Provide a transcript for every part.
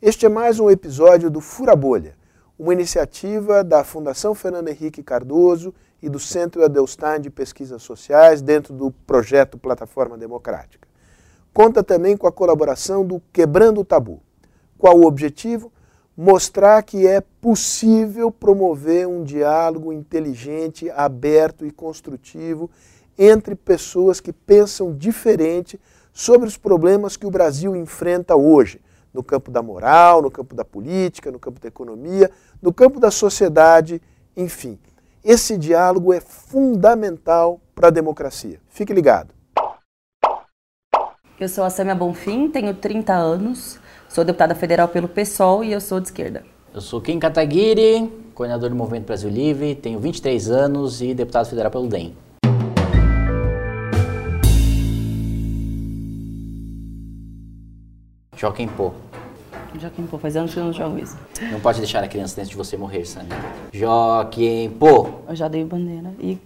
Este é mais um episódio do Fura Bolha, uma iniciativa da Fundação Fernando Henrique Cardoso e do Centro Adelstein de Pesquisas Sociais dentro do projeto Plataforma Democrática. Conta também com a colaboração do Quebrando o Tabu. Qual o objetivo? Mostrar que é possível promover um diálogo inteligente, aberto e construtivo entre pessoas que pensam diferente sobre os problemas que o Brasil enfrenta hoje, no campo da moral, no campo da política, no campo da economia, no campo da sociedade, enfim. Esse diálogo é fundamental para a democracia. Fique ligado. Eu sou a Samia Bonfim, tenho 30 anos, sou deputada federal pelo PSOL e eu sou de esquerda. Eu sou Kim Kataguiri, coordenador do Movimento Brasil Livre, tenho 23 anos e deputado federal pelo DEM. Joaquim Pô. Joaquim Pô, faz anos que eu não jogo isso. Não pode deixar a criança antes de você morrer, Sandra. Joaquim Pô. Eu já dei bandeira e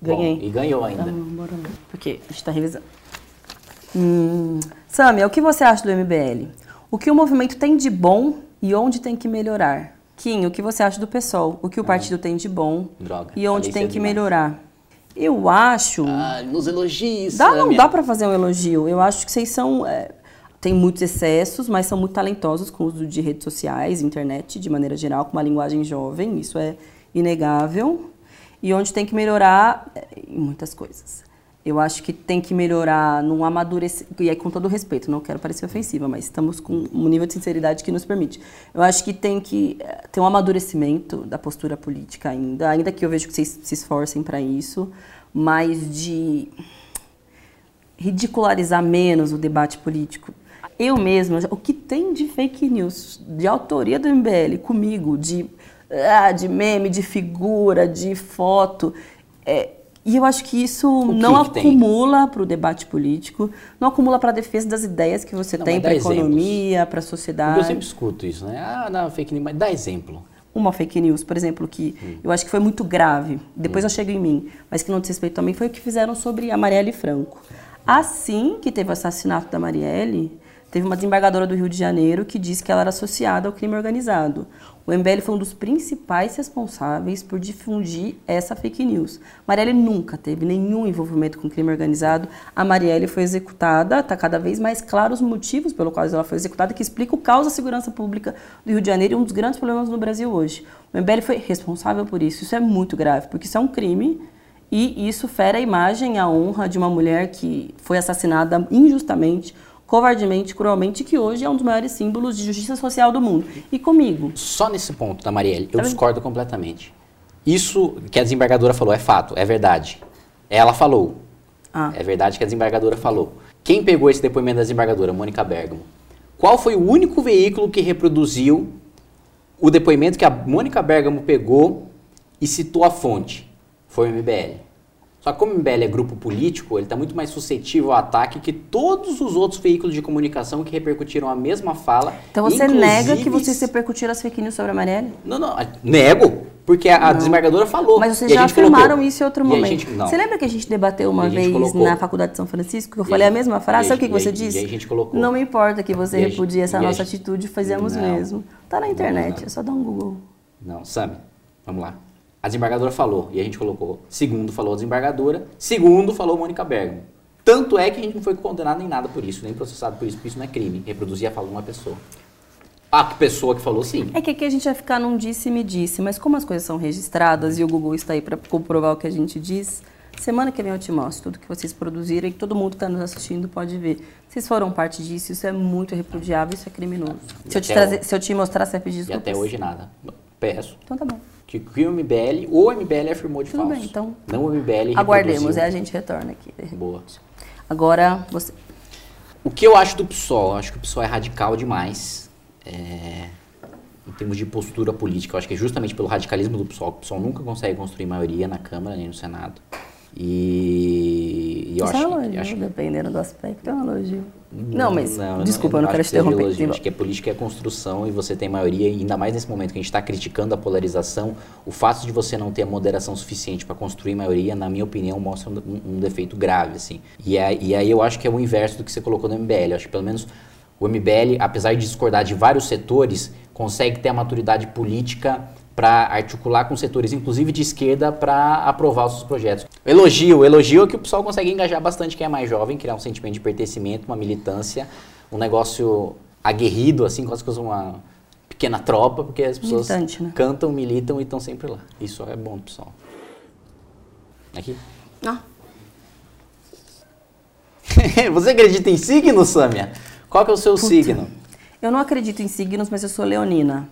ganhei. Bom, e ganhou ainda. Não, bora lá. Porque a gente tá revisando. Hum, Samia, o que você acha do MBL? O que o movimento tem de bom e onde tem que melhorar? Kim, o que você acha do PSOL? O que o partido tem de bom Droga, e onde tem que demais. melhorar? Eu acho. Ah, nos elogios. Dá, não dá pra fazer um elogio. Eu acho que vocês são. é, tem muitos excessos, mas são muito talentosos com o uso de redes sociais, internet, de maneira geral, com uma linguagem jovem, isso é inegável. E onde tem que melhorar é, em muitas coisas. Eu acho que tem que melhorar num amadurecimento, e aí com todo respeito, não quero parecer ofensiva, mas estamos com um nível de sinceridade que nos permite. Eu acho que tem que eh, ter um amadurecimento da postura política ainda, ainda que eu vejo que vocês se esforcem para isso, mas de ridicularizar menos o debate político. Eu mesma, o que tem de fake news, de autoria do MBL comigo, de, ah, de meme, de figura, de foto, é, e eu acho que isso que não que acumula para o debate político, não acumula para a defesa das ideias que você Não, tem para a economia, para a sociedade. eu sempre escuto isso, né? Ah, não, fake news, mas dá exemplo. Uma fake news, por exemplo, que Hum. eu acho que foi muito grave, depois eu chego em mim, mas que não diz respeito também, foi o que fizeram sobre a Marielle Franco. Assim que teve o assassinato da Marielle, teve uma desembargadora do Rio de Janeiro que disse que ela era associada ao crime organizado. O MBL foi um dos principais responsáveis por difundir essa fake news. Marielle nunca teve nenhum envolvimento com crime organizado. A Marielle foi executada, está cada vez mais claro os motivos pelos quais ela foi executada, que explica o caos da segurança pública do Rio de Janeiro e um dos grandes problemas no Brasil hoje. O MBL foi responsável por isso. Isso é muito grave, porque isso é um crime e isso fere a imagem e a honra de uma mulher que foi assassinada injustamente, covardemente, cruelmente, que hoje é um dos maiores símbolos de justiça social do mundo. E comigo, Só nesse ponto da Marielle, eu Tá bem. discordo completamente. Isso que a desembargadora falou é fato, é verdade. Ela falou. Ah. É verdade que a desembargadora falou. Quem pegou esse depoimento da desembargadora? Mônica Bergamo. Qual foi o único veículo que reproduziu o depoimento que a Mônica Bergamo pegou e citou a fonte? Foi o MBL. Só que como o MBL é grupo político, ele está muito mais suscetível ao ataque que todos os outros veículos de comunicação que repercutiram a mesma fala. então você nega que inclusive vocês repercutiram as fake news sobre a Marielle? não, não, nego, porque a, a desembargadora falou. Mas vocês já afirmaram colocou. isso em outro momento. gente- não. Você lembra que a gente debateu uma gente vez colocou. na Faculdade de São Francisco que eu falei a a mesma frase? Sabe o que, que você disse? e a gente colocou. Não me importa que você a repudie gente- essa nossa atitude, fazemos Não. mesmo. Tá na internet, é só dar um Google. Não, Sami, vamos lá. A desembargadora falou, e a gente colocou. Segundo falou a desembargadora, segundo falou Mônica Bergamo. Tanto é que a gente não foi condenado nem nada por isso, nem processado por isso, porque isso não é crime. Reproduzir a fala de uma pessoa. A pessoa que falou sim. É que aqui a gente vai ficar num disse me disse, mas como as coisas são registradas e o Google está aí para comprovar o que a gente diz, semana que vem eu te mostro tudo que vocês produziram e que todo mundo que está nos assistindo pode ver. Vocês foram parte disso, isso é muito repudiável, isso é criminoso. E Se eu, trazer, se eu te mostrar, você vai pedir E desculpas? até hoje nada. Peço. Então tá bom. Que que o MBL, ou o MBL afirmou de Tudo falso. bem, então. Não o MBL Aguardemos, é a gente retorna aqui. Boa. Agora, você. O que eu acho do PSOL? Eu acho que o PSOL é radical demais. é, em termos de postura política. Eu acho que é justamente pelo radicalismo do PSOL o PSOL nunca consegue construir maioria na Câmara nem no Senado. E, e eu Isso é acho, um que- elogio, acho que- dependendo do aspecto, é um elogio. Não, mas, não, desculpa, eu não, quero acho te seja interromper. elogio. Tem- Acho que é política é construção e você tem maioria, e ainda mais nesse momento que a gente está criticando a polarização, o fato de você não ter a moderação suficiente para construir maioria, na minha opinião, mostra um, um defeito grave, assim. E, aí- e aí eu acho que é o inverso do que você colocou no MBL. Eu acho que pelo menos O MBL, apesar de discordar de vários setores, consegue ter a maturidade política para articular com setores, inclusive de esquerda, para aprovar os seus projetos. Elogio, elogio é que o pessoal consegue engajar bastante quem é mais jovem, criar um sentimento de pertencimento, uma militância, um negócio aguerrido, assim, quase que uma pequena tropa, porque as pessoas Militante, né? cantam, militam e estão sempre lá. Isso é bom, pessoal. Aqui. Ah, Você acredita em signo, Sâmia? Qual que é o seu signo? eu não acredito em signos, mas eu sou leonina.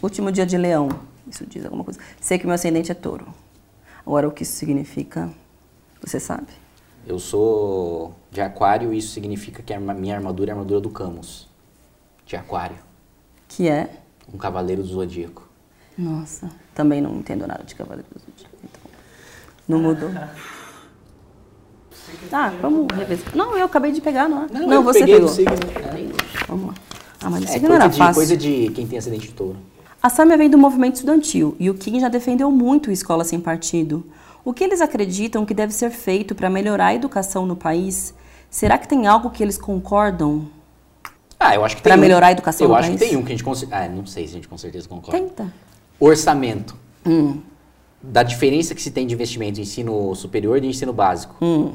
Último dia de leão. Isso diz alguma coisa. Sei que meu ascendente é touro. Agora, o que isso significa, você sabe? Eu sou de aquário e isso significa que a arma- minha armadura é a armadura do Camus. De aquário. Que é... Um cavaleiro do zodíaco. Nossa, também não entendo nada de Cavaleiro do Zodíaco. Então, não mudou. Tá, vamos revisar. Não, eu acabei de pegar, não é? eu você peguei pegou. signo. Vamos lá. Ah, mas É, isso aqui não era coisa, de, fácil. coisa de quem tem acidente de touro. A Sâmia vem do movimento estudantil e o Kim já defendeu muito Escola Sem Partido. O que eles acreditam que deve ser feito para melhorar a educação no país? Será que tem algo que eles concordam? Ah, eu acho que tem um- melhorar a educação Eu no acho país? que tem um que a gente consegue. Ah, não sei se a gente com certeza concorda. Tenta. Orçamento. Hum, Da diferença que se tem de investimento em ensino superior e de ensino básico. hum.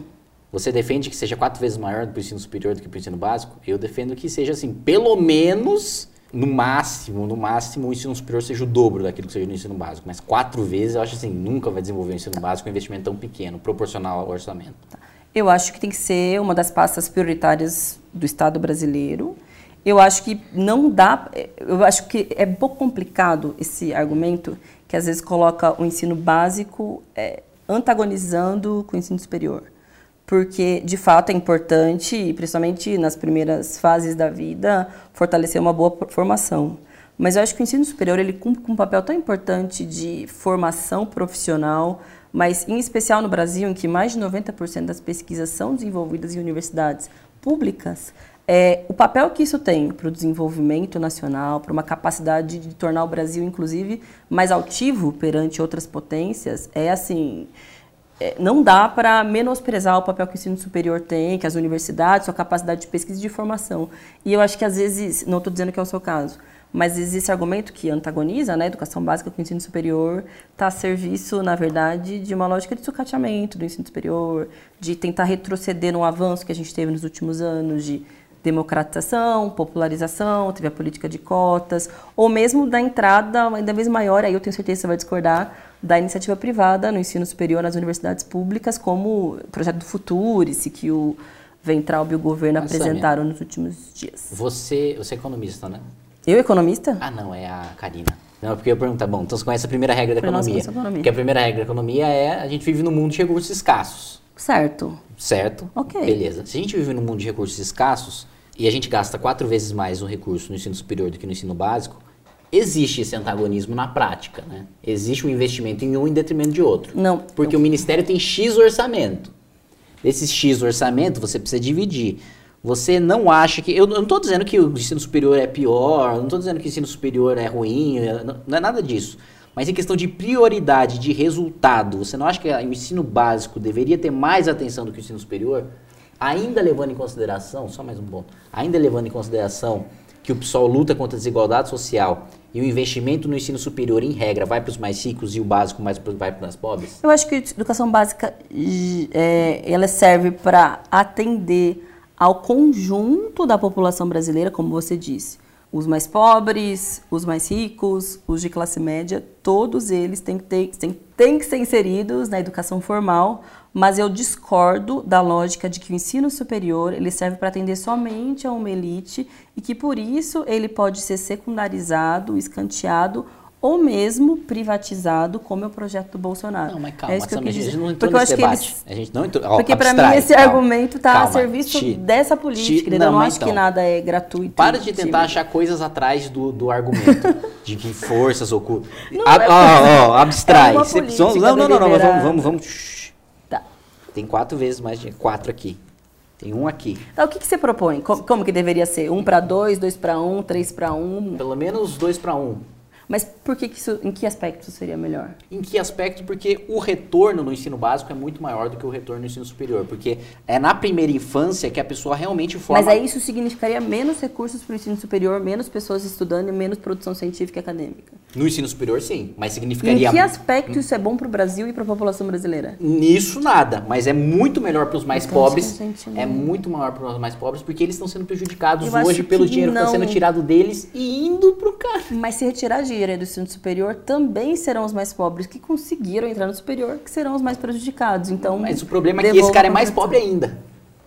Você defende que seja quatro vezes maior do ensino superior do que o ensino básico? Eu defendo que seja assim, pelo menos, no máximo, no máximo, o ensino superior seja o dobro daquilo que seja no ensino básico. Mas quatro vezes, eu acho assim, nunca vai desenvolver o ensino básico com um investimento tão pequeno, proporcional ao orçamento. Eu acho que tem que ser uma das pastas prioritárias do Estado brasileiro. Eu acho que não dá. Eu acho que é um pouco complicado esse argumento que às vezes coloca o ensino básico é, antagonizando com o ensino superior. Porque, de fato, é importante, principalmente nas primeiras fases da vida, fortalecer uma boa formação. Mas eu acho que o ensino superior ele cumpre com um papel tão importante de formação profissional, mas em especial no Brasil, em que mais de 90% das pesquisas são desenvolvidas em universidades públicas, é, o papel que isso tem para o desenvolvimento nacional, para uma capacidade de tornar o Brasil, inclusive, mais altivo perante outras potências, é assim. É, não dá para menosprezar o papel que o ensino superior tem, que as universidades, sua capacidade de pesquisa e de formação. E eu acho que às vezes, não estou dizendo que é o seu caso, mas existe argumento que antagoniza né, a educação básica com o ensino superior, está a serviço, na verdade, de uma lógica de sucateamento do ensino superior, de tentar retroceder no avanço que a gente teve nos últimos anos, de democratização, popularização, teve a política de cotas, ou mesmo da entrada ainda vez maior, aí eu tenho certeza que você vai discordar, da iniciativa privada no ensino superior nas universidades públicas, como o projeto do Futurice, que o Ventralb e o governo Mas, apresentaram nos últimos dias. Você, você é economista, né? Eu, economista? Ah, não, é a Karina. Não, porque eu pergunto, tá bom, então você conhece a primeira regra da economia. economia. Porque a primeira regra da economia é a gente vive num mundo de recursos escassos. Certo. Certo? Ok. Beleza. Se a gente vive num mundo de recursos escassos e a gente gasta quatro vezes mais um recurso no ensino superior do que no ensino básico, existe esse antagonismo na prática, né? Existe um investimento em um em detrimento de outro. Não. Porque o ministério tem X orçamento. Desse X orçamento, você precisa dividir. Você não acha que. Eu não estou dizendo que o ensino superior é pior, não estou dizendo que o ensino superior é ruim, é- não não é nada disso. Mas em questão de prioridade, de resultado, você não acha que o ensino básico deveria ter mais atenção do que o ensino superior? Ainda levando em consideração, só mais um ponto, ainda levando em consideração que o PSOL luta contra a desigualdade social e o investimento no ensino superior, em regra, vai para os mais ricos e o básico mais pro- vai para os pobres? Eu acho que a educação básica é, ela serve para atender ao conjunto da população brasileira, como você disse. Os mais pobres, os mais ricos, os de classe média, todos eles têm que, ter, têm, têm que ser inseridos na educação formal, mas eu discordo da lógica de que o ensino superior ele serve para atender somente a uma elite e que por isso ele pode ser secundarizado, escanteado ou mesmo privatizado, como é o projeto do Bolsonaro. Não, mas calma, é isso que eu quis a gente dizer. não entrou Porque nesse que debate. eles A gente não entrou. ó, porque para mim esse calma, argumento está a serviço dessa política. ti- entendeu? eu não acho que então, nada é gratuito. Para de tentar Tipo, achar coisas atrás do, do argumento. de que forças ocultas. Não Ab- é Ó, ó, abstrai. é política não, não, não, não, mas vamos, vamos, vamos. Tem quatro vezes mais de quatro aqui. Tem um aqui. Então, o que, que você propõe? Como, como que deveria ser? Um para dois, dois para um, três para um? Pelo menos dois para um. Mas por que, que isso, em que aspecto seria melhor? Em que aspecto? Porque o retorno no ensino básico é muito maior do que o retorno no ensino superior. Porque é na primeira infância que a pessoa realmente forma. Mas aí isso significaria menos recursos para o ensino superior, menos pessoas estudando e menos produção científica e acadêmica. No ensino superior, sim. Mas significaria. em que aspecto isso é bom para o Brasil e para a população brasileira? Nisso nada, mas é muito melhor para os mais Então, pobres. É não- muito maior para os mais pobres porque eles estão sendo prejudicados Eu hoje pelo dinheiro que está não. sendo tirado deles e indo pro cara. Mas se retirar dinheiro do ensino superior, também serão os mais pobres que conseguiram entrar no superior que serão os mais prejudicados. Então, Mas o problema é que esse cara é mais pobre ainda.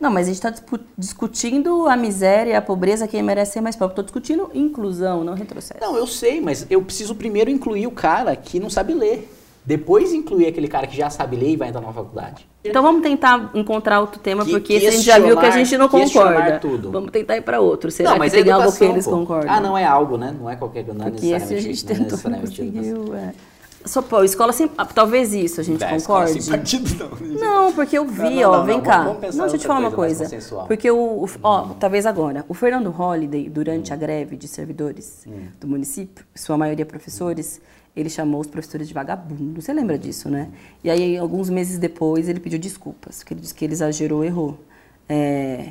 Não, mas a gente está discutindo a miséria, a pobreza, quem merece ser mais pobre. Estou discutindo inclusão, não retrocesso. Não, eu sei, mas eu preciso primeiro incluir o cara que não sabe ler. Depois incluir aquele cara que já sabe ler e vai entrar na faculdade. Então vamos tentar encontrar outro tema, Que- porque esse a gente já viu que a gente não concorda. tudo. Vamos tentar ir para outro. Será não, mas que é tem algo que eles pô. concordam? Ah, não é algo, né? Não é qualquer não é Porque esse a necessariamente- gente não é tentou, não necessariamente educação. conseguiu. É. Só, pô, escola sem... ah, Talvez isso a gente escola concorde. sem partido, não. Não, porque eu vi, Não, não, ó, não, vem não, cá. vamos não, deixa eu te falar uma coisa coisa. Porque o, o- ó, talvez agora, o Fernando Holliday, durante a greve de servidores Hum. do município, sua maioria professores, ele chamou os professores de vagabundo. Você lembra disso, né? E aí, alguns meses depois, ele pediu desculpas, porque ele disse que ele exagerou, errou. É,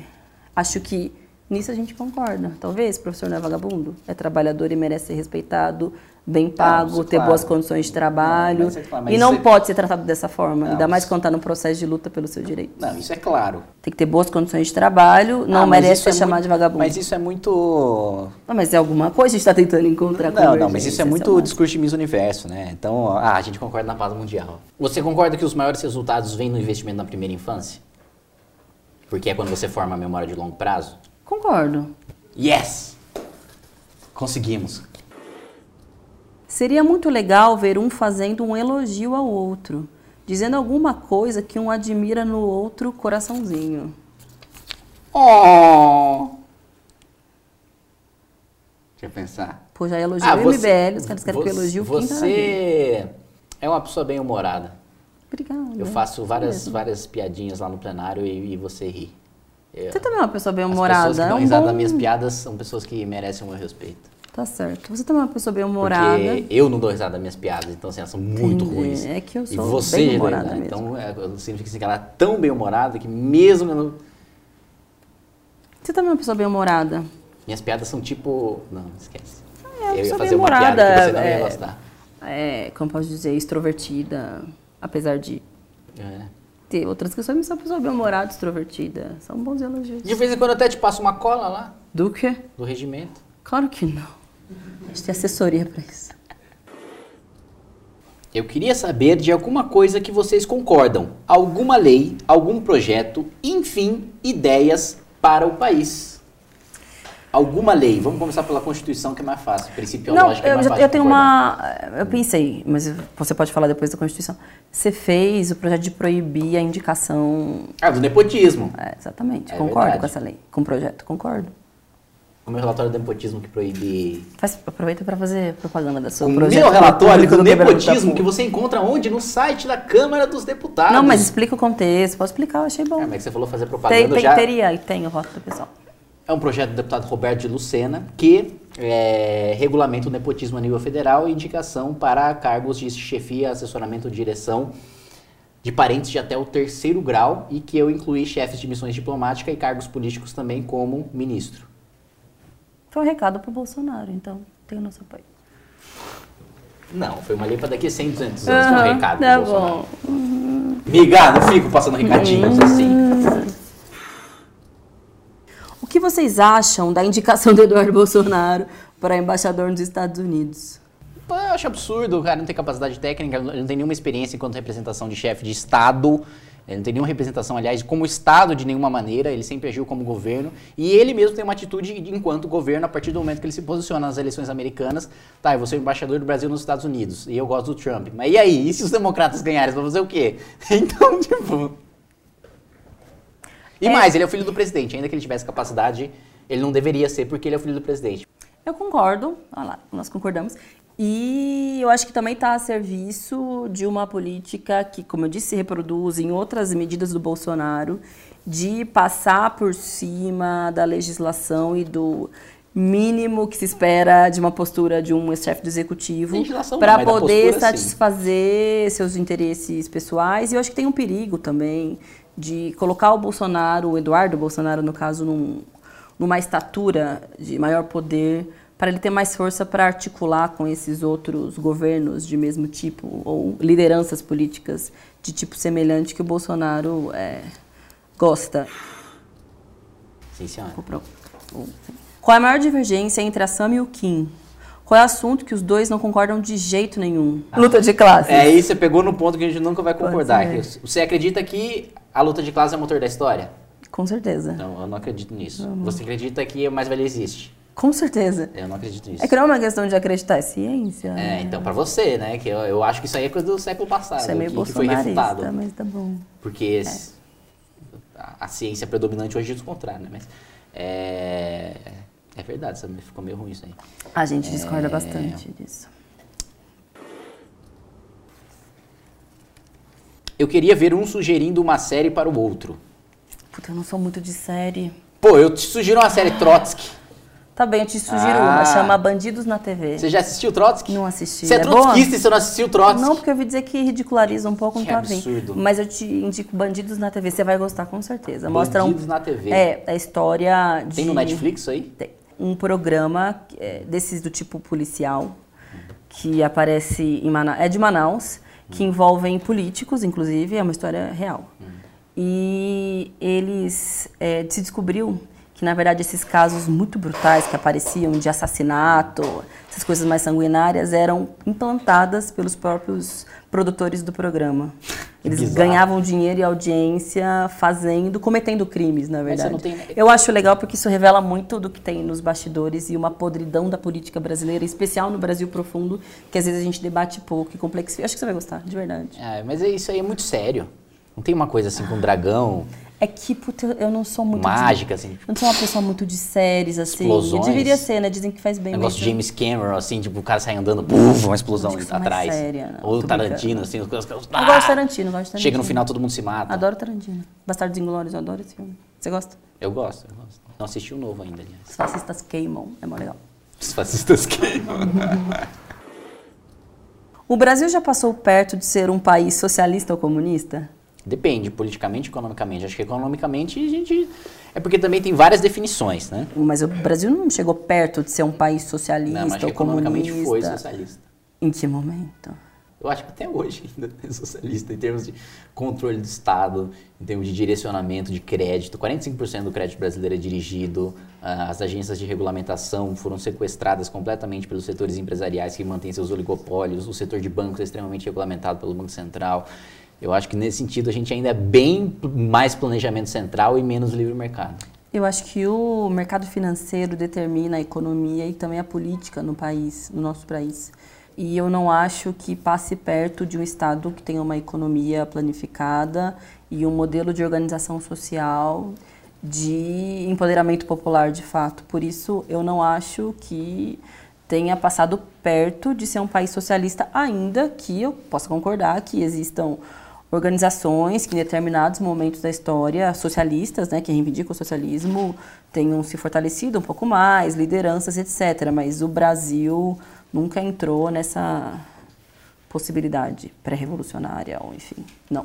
acho que nisso a gente concorda. Talvez o professor não é vagabundo, é trabalhador e merece ser respeitado, bem pago, isso é ter claro. boas condições de trabalho. Não, mas é claro, mas e não é- pode ser tratado dessa forma, Não, ainda mais quando está no processo de luta pelo seu direito. Não, isso é claro. Tem que ter boas condições de trabalho, não Ah, merece isso ser é chamado muito- de vagabundo. Mas isso é muito. Não, mas é alguma coisa que a gente está tentando encontrar Não, não, mas isso é muito uma- discurso de Miss Universo, né? Então, ah, a gente concorda na paz mundial. Você concorda que os maiores resultados vêm no investimento na primeira infância? Porque é quando você forma a memória de longo prazo? Concordo. Yes! Conseguimos. Seria muito legal ver um fazendo um elogio ao outro, dizendo alguma coisa que um admira no outro coraçãozinho. Oh! Deixa eu pensar. Pô, já elogiou Ah, o MBL, os caras querem que eu elogie o. Você é uma pessoa bem humorada. Obrigada. Eu faço várias, mesmo. várias piadinhas lá no plenário e, e você ri. Eu- Você também é uma pessoa bem As humorada. pessoas que é dão um risada bom... das minhas piadas são pessoas que merecem o meu respeito. Tá certo. Você também é uma pessoa bem humorada. Porque eu não dou risada das minhas piadas, então assim, elas são muito Entendi. ruins. É que eu E sou você, bem né, humorada. Então, é, significa assim, que ela é tão bem humorada que mesmo eu não... Você também é uma pessoa bem humorada. Minhas piadas são tipo... Não, esquece. É, uma eu ia fazer uma piada que você não ia é, gostar. É, como posso dizer, extrovertida. Apesar de É. ter outras questões, mas sou uma pessoa bem humorada, extrovertida. São bons elogios. De vez em quando eu até te passo uma cola lá, Do quê? do regimento. Claro que não. A gente tem assessoria pra isso. Eu queria saber de alguma coisa que vocês concordam. Alguma lei, algum projeto, enfim, ideias para o país. Alguma lei. Vamos começar pela Constituição, que é mais fácil. Princípio Não, lógico é eu, mais já- fácil eu tenho concordar. uma. Eu pensei, mas você pode falar depois da Constituição. Você fez o projeto de proibir a indicação. Ah, do nepotismo. É, exatamente, É concordo verdade. com essa lei. Com o projeto, concordo. O meu relatório do nepotismo que proíbe... Faz, aproveita pra fazer propaganda da sua O meu relatório do quebra-muita nepotismo que você encontra onde? No site da Câmara dos Deputados. Não, mas explica o contexto. Pode explicar, eu achei bom. É, mas que você falou fazer tem, propaganda tem, já... teria, e tem o voto do pessoal. É um projeto do deputado Roberto de Lucena que é, regulamenta o nepotismo a nível federal e indicação para cargos de chefia, assessoramento, direção de parentes de até o terceiro grau e que eu incluí chefes de missões diplomáticas e cargos políticos também como ministro. Foi um recado pro Bolsonaro, então tem o nosso apoio. Não, foi uma para daqui a 100, 200 anos, foi um recado tá pro Bolsonaro. bom. Miga, não fico passando recadinhos assim. O que vocês acham da indicação do Eduardo Bolsonaro para embaixador nos Estados Unidos? Eu acho absurdo, o cara não tem capacidade técnica, ele não tem nenhuma experiência enquanto representação de chefe de Estado, ele não tem nenhuma representação, aliás, como Estado de nenhuma maneira, ele sempre agiu como governo, e ele mesmo tem uma atitude de- enquanto governo a partir do momento que ele se posiciona nas eleições americanas, tá, eu vou ser o embaixador do Brasil nos Estados Unidos, e eu gosto do Trump, mas e aí, e se os democratas ganharem, vão fazer o quê? Então, tipo... E É. mais, ele é o filho do presidente, ainda que ele tivesse capacidade, ele não deveria ser porque ele é o filho do presidente. Eu concordo, olha lá, nós concordamos. E eu acho que também está a serviço de uma política que, como eu disse, se reproduz em outras medidas do Bolsonaro, de passar por cima da legislação e do, mínimo que se espera de uma postura de um chefe do executivo para poder postura, sim. satisfazer seus interesses pessoais. E eu acho que tem um perigo também de colocar o Bolsonaro, o Eduardo Bolsonaro, no caso, num, numa estatura de maior poder para ele ter mais força para articular com esses outros governos de mesmo tipo ou lideranças políticas de tipo semelhante que o Bolsonaro é, gosta. Sim, senhora. Qual é a maior divergência entre a Sam e o Kim? Qual é o assunto que os dois não concordam de jeito nenhum? Luta de classes. É, aí você pegou no ponto que a gente nunca vai concordar. Você acredita que a luta de classe é o motor da história? Com certeza. Não, eu não acredito nisso. Você acredita que a mais-valia existe? Com certeza. Eu não acredito nisso. É que não é uma questão de acreditar, é ciência. É, então pra você, né? Que eu, eu acho que isso aí é coisa do século passado. Isso é meio que, que foi refutado. mas tá bom. Porque esse- a, a ciência predominante hoje diz o contrário, né? Mas é, é verdade, sabe? ficou meio ruim isso aí. A gente É. discorda bastante disso. Eu queria ver um sugerindo uma série para o outro. Puta, eu não sou muito de série. Pô, eu te sugiro uma série Trotsky. Tá bem, eu te sugiro Ah. uma, chama Bandidos na TV. Você já assistiu Trotsky? Não assisti. Você é, É trotskista e você não assistiu Trotsky? Não, porque eu ouvi dizer que ridiculariza um pouco, não tá bem. absurdo. Mas eu te indico Bandidos na TV, você vai gostar com certeza. Mostra Bandidos um, na TV. É, a história de... Tem no Netflix isso aí? Tem um programa é, desses do tipo policial que aparece em Manaus, é de Manaus, que envolvem políticos, inclusive, é uma história real. E eles é, se descobriu que na verdade esses casos muito brutais que apareciam de assassinato, essas coisas mais sanguinárias eram implantadas pelos próprios produtores do programa. Eles bizarro. ganhavam dinheiro e audiência fazendo, cometendo crimes, na verdade. tem- Eu acho legal porque isso revela muito do que tem nos bastidores e uma podridão da política brasileira, em especial no Brasil profundo, que às vezes a gente debate pouco e complexifica. Acho que você vai gostar, de verdade. É, mas é- isso aí é muito sério. Não tem uma coisa assim com dragão, É que, puta, eu não sou muito. mágica, De, assim. eu não sou uma pessoa muito de séries, assim. Explosões. Eu deveria ser, né? Dizem que faz bem. Negócio de James Cameron, assim, tipo, o cara sai andando, buf, uma explosão mais atrás. séria, não, Ou Tarantino, brincando. assim, os caras. Eu gosto de Tarantino, eu gosto de Tarantino. Chega no final, todo mundo se mata. Adoro Tarantino. Bastardos Inglórios, eu adoro esse filme. Você gosta? Eu gosto, eu gosto. Não assisti o novo ainda, aliás. Os fascistas queimam, é mó legal. Os fascistas queimam. O Brasil já passou perto de ser um país socialista ou comunista? Depende, politicamente economicamente. Acho que economicamente a gente. É porque também tem várias definições, né? Mas o Brasil não chegou perto de ser um país socialista Não, mas acho que ou economicamente comunista. foi socialista. Em que momento? Eu acho que até hoje ainda é socialista em termos de controle do Estado, em termos de direcionamento de crédito. 45% do crédito brasileiro é dirigido, ah, as agências de regulamentação foram sequestradas completamente pelos setores empresariais que mantêm seus oligopólios, o setor de bancos é extremamente regulamentado pelo Banco Central. Eu acho que nesse sentido a gente ainda é bem mais planejamento central e menos livre mercado. Eu acho que o mercado financeiro determina a economia e também a política no país, no nosso país. E eu não acho que passe perto de um Estado que tenha uma economia planificada e um modelo de organização social de empoderamento popular, de fato. Por isso, eu não acho que tenha passado perto de ser um país socialista, ainda que eu possa concordar que existam organizações que em determinados momentos da história socialistas, né, que reivindicam o socialismo, tenham se fortalecido um pouco mais, lideranças, etc. Mas o Brasil nunca entrou nessa possibilidade pré-revolucionária, ou enfim, não.